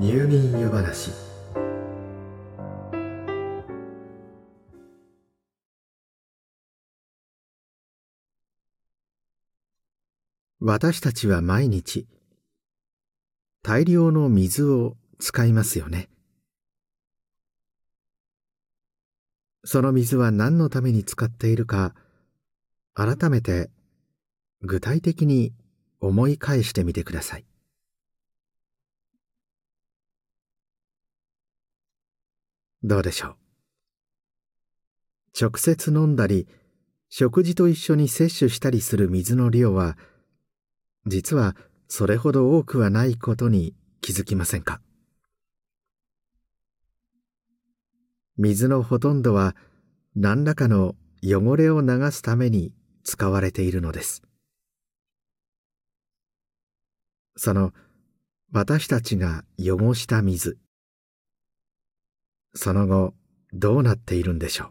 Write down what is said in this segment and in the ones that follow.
入眠湯話。私たちは毎日大量の水を使いますよね。その水は何のために使っているか改めて具体的に思い返してみてください。どうでしょう？直接飲んだり食事と一緒に摂取したりする水の量は実はそれほど多くはないことに気づきませんか？水のほとんどは何らかの汚れを流すために使われているのです。その私たちが汚した水。その後どうなっているんでしょう？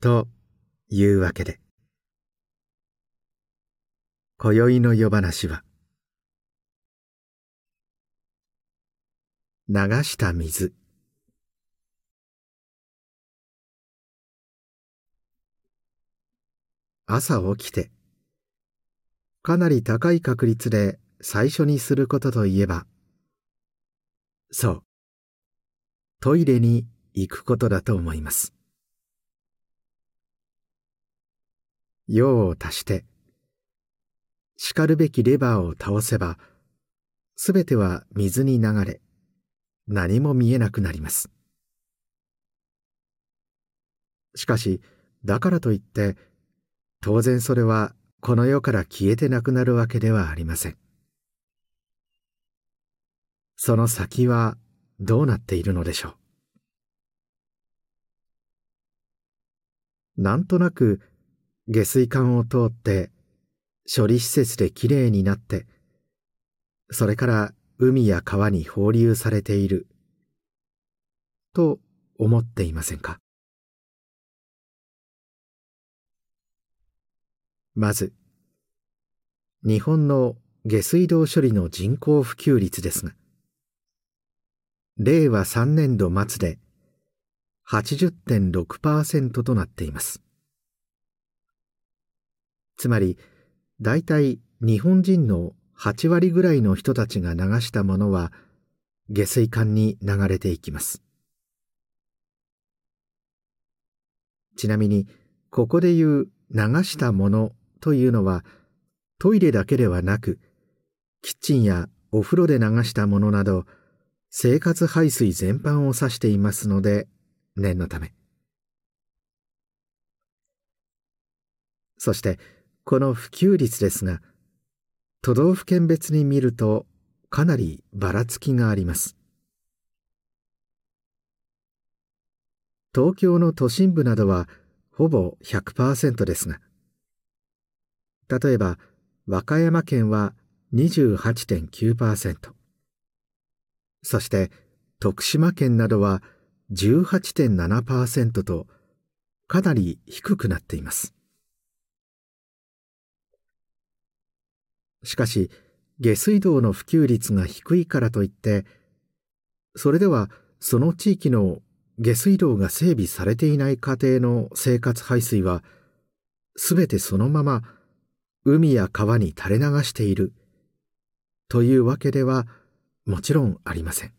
というわけで今宵の夜話は流した水。朝起きてかなり高い確率で最初にすることといえばそうトイレに行くことだと思います。用を足してしかるべきレバーを倒せばすべては水に流れ何も見えなくなります。しかしだからといって当然それはこの世から消えてなくなるわけではありません。その先はどうなっているのでしょう？なんとなく下水管を通って処理施設できれいになってそれから海や川に放流されている。と思っていませんか？まず日本の下水道処理の人口普及率ですが令和3年度末で80.6%となっています。つまり大体日本人の8割ぐらいの人たちが流したものは下水管に流れていきます。ちなみにここで言う流したものというのはトイレだけではなくキッチンやお風呂で流したものなど生活排水全般を指していますので念のため。そしてこの普及率ですが都道府県別に見るとかなりばらつきがあります。東京の都心部などはほぼ100%ですが例えば和歌山県は28.9%そして徳島県などは18.7%とかなり低くなっています。しかし下水道の普及率が低いからといってそれではその地域の下水道が整備されていない家庭の生活排水はすべてそのまま海や川に垂れ流しているというわけではもちろんありません。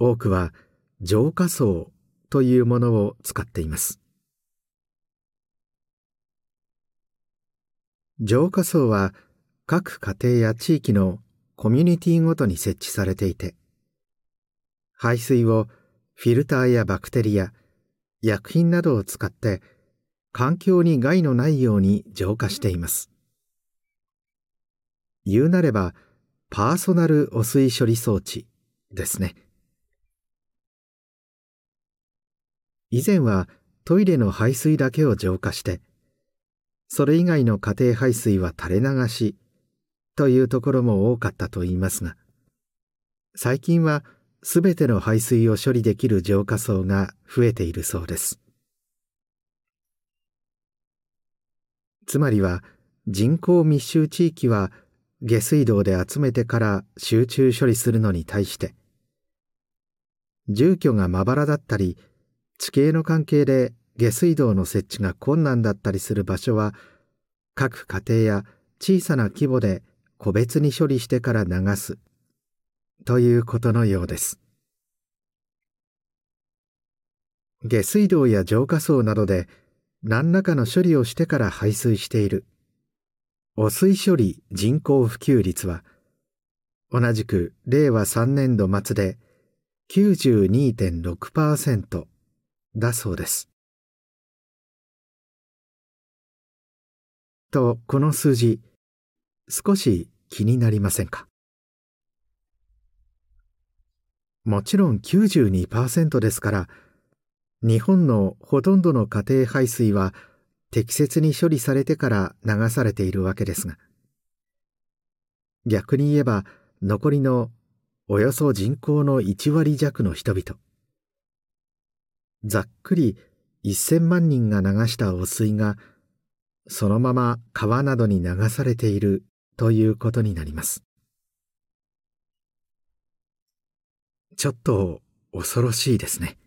多くは浄化層というものを使っています。浄化層は各家庭や地域のコミュニティごとに設置されていて排水をフィルターやバクテリア薬品などを使って環境に害のないように浄化しています。言うなればパーソナル汚水処理装置ですね。以前はトイレの排水だけを浄化してそれ以外の家庭排水は垂れ流しというところも多かったといいますが最近はすべての排水を処理できる浄化層が増えているそうです。つまりは人口密集地域は下水道で集めてから集中処理するのに対して住居がまばらだったり地形の関係で下水道の設置が困難だったりする場所は各家庭や小さな規模で個別に処理してから流すということのようです。下水道や浄化槽などで何らかの処理をしてから排水している。汚水処理人口普及率は同じく令和3年度末で92.6%だそうです。とこの数字少し気になりませんか？もちろん92%ですから日本のほとんどの家庭排水は適切に処理されてから流されているわけですが。逆に言えば残りのおよそ人口の1割弱の人々。ざっくり1000万人が流した汚水がそのまま川などに流されているということになります。ちょっと恐ろしいですね。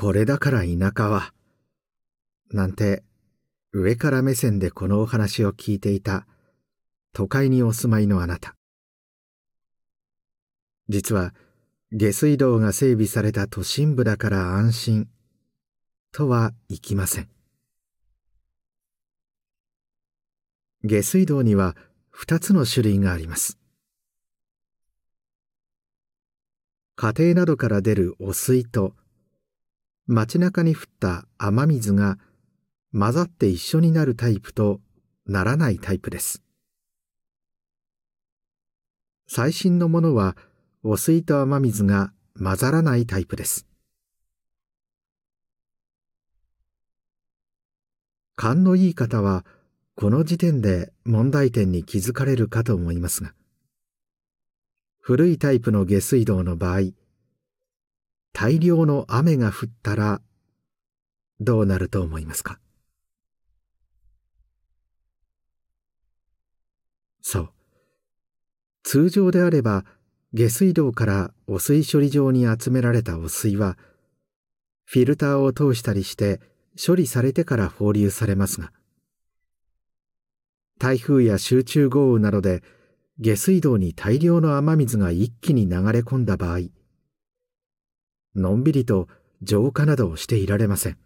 これだから田舎は。なんて上から目線でこのお話を聞いていた都会にお住まいのあなた。実は下水道が整備された都心部だから安心とはいきません。下水道には2つの種類があります。家庭などから出る汚水と街中に降った雨水が混ざって一緒になるタイプとならないタイプです。最新のものは汚水と雨水が混ざらないタイプです。勘のいい方はこの時点で問題点に気づかれるかと思いますが古いタイプの下水道の場合大量の雨が降ったらどうなると思いますか？そう。通常であれば下水道から汚水処理場に集められた汚水はフィルターを通したりして処理されてから放流されますが台風や集中豪雨などで下水道に大量の雨水が一気に流れ込んだ場合のんびりと浄化などをしていられません。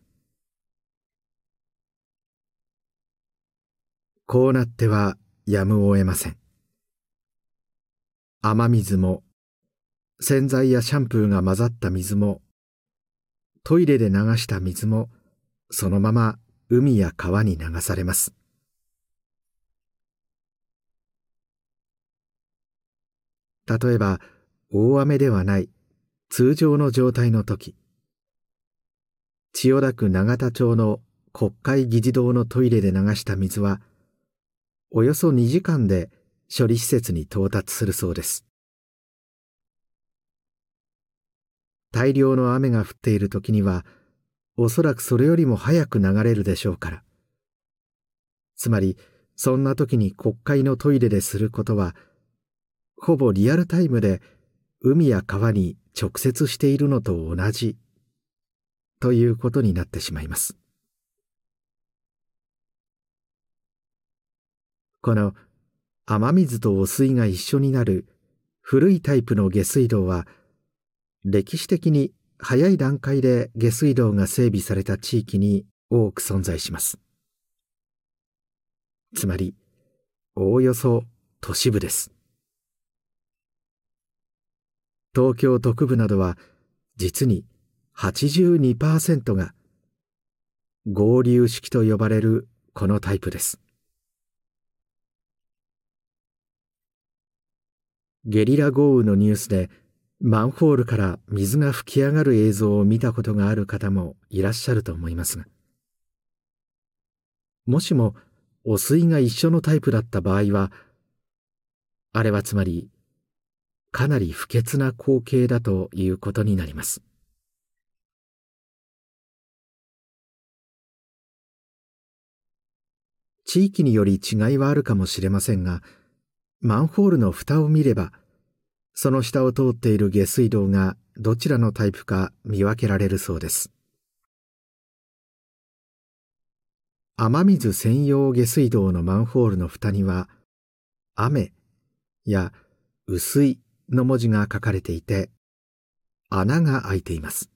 こうなってはやむを得ません。雨水も洗剤やシャンプーが混ざった水もトイレで流した水もそのまま海や川に流されます。例えば大雨ではない。通常の状態の時。千代田区永田町の国会議事堂のトイレで流した水はおよそ2時間で処理施設に到達するそうです。大量の雨が降っている時にはおそらくそれよりも早く流れるでしょうから。つまりそんな時に国会のトイレですることはほぼリアルタイムで海や川に直接しているのと同じ。ということになってしまいます。この雨水と汚水が一緒になる古いタイプの下水道は歴史的に早い段階で下水道が整備された地域に多く存在します。つまりおおよそ都市部です。東京都区部などは実に82%が合流式と呼ばれるこのタイプです。ゲリラ豪雨のニュースでマンホールから水が噴き上がる映像を見たことがある方もいらっしゃると思いますがもしも汚水が一緒のタイプだった場合はあれはつまりかなり不潔な光景だということになります。地域により違いはあるかもしれませんが、マンホールの蓋を見れば、その下を通っている下水道がどちらのタイプか見分けられるそうです。雨水専用下水道のマンホールの蓋には、雨や薄いの文字が書かれていて穴が開いています。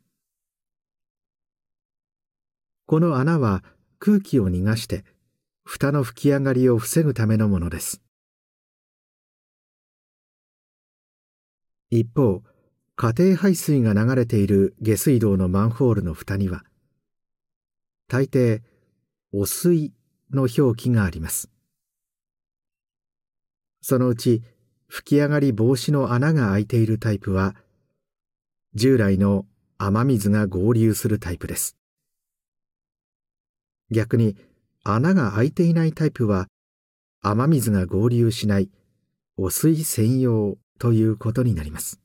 この穴は空気を逃がして蓋の吹き上がりを防ぐためのものです。一方家庭排水が流れている下水道のマンホールの蓋には大抵「汚水」の表記があります。そのうち吹き上がり防止の穴が開いているタイプは従来の雨水が合流するタイプです。逆に穴が開いていないタイプは雨水が合流しない汚水専用ということになります。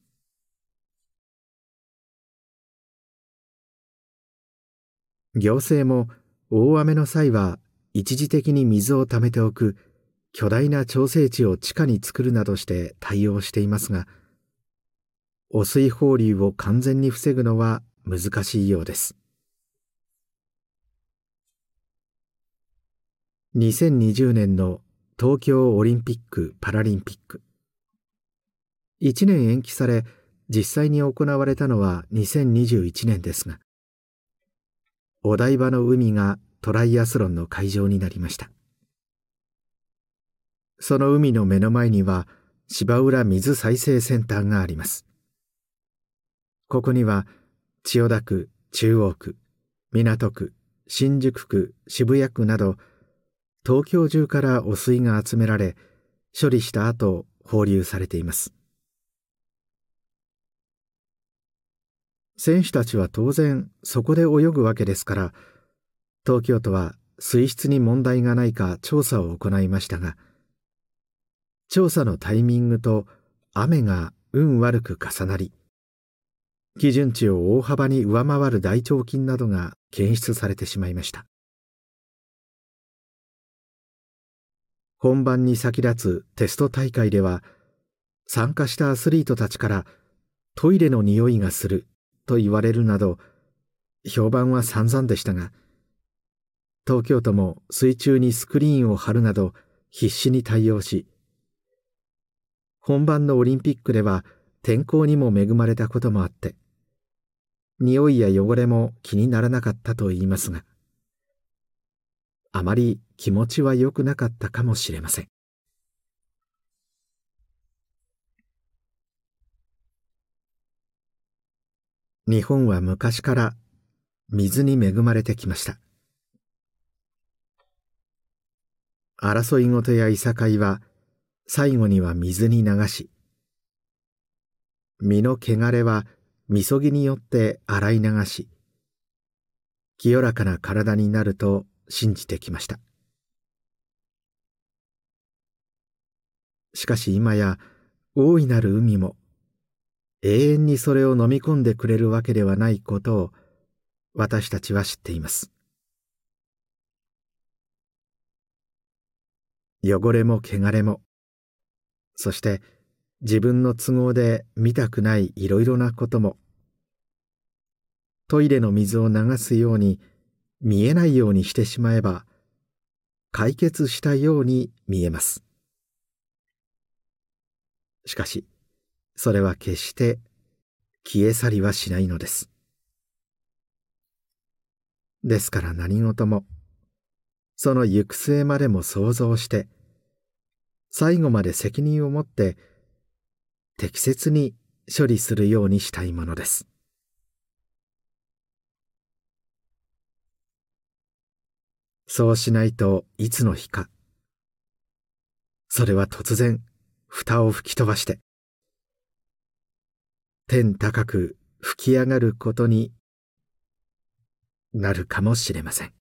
行政も大雨の際は一時的に水をためておく巨大な調整池を地下に作るなどして対応していますが汚水放流を完全に防ぐのは難しいようです。2020年の東京オリンピック・パラリンピック。1年延期され実際に行われたのは2021年ですがお台場の海がトライアスロンの会場になりました。その海の目の前には芝浦水再生センターがあります。ここには千代田区中央区港区新宿区渋谷区など東京中から汚水が集められ処理した後放流されています。選手たちは当然そこで泳ぐわけですから東京都は水質に問題がないか調査を行いましたが調査のタイミングと雨が運悪く重なり基準値を大幅に上回る大腸菌などが検出されてしまいました。本番に先立つテスト大会では参加したアスリートたちからトイレの匂いがすると言われるなど評判は散々でしたが東京都も水中にスクリーンを貼るなど必死に対応し本番のオリンピックでは天候にも恵まれたこともあって匂いや汚れも気にならなかったと言いますがあまり気持ちは良くなかったかもしれません。日本は昔から水に恵まれてきました。争いごとやいさかいは最後には水に流し身の汚れはみそぎによって洗い流し清らかな体になると信じてきました。しかし今や大いなる海も永遠にそれを飲み込んでくれるわけではないことを私たちは知っています。汚れも汚れもそして自分の都合で見たくないいろいろなことも。トイレの水を流すように見えないようにしてしまえば解決したように見えます。しかしそれは決して消え去りはしないのです。ですから何事もその行く末までも想像して最後まで責任を持って適切に処理するようにしたいものですそうしないといつの日か。それは突然、蓋を吹き飛ばして、天高く吹き上がることになるかもしれません。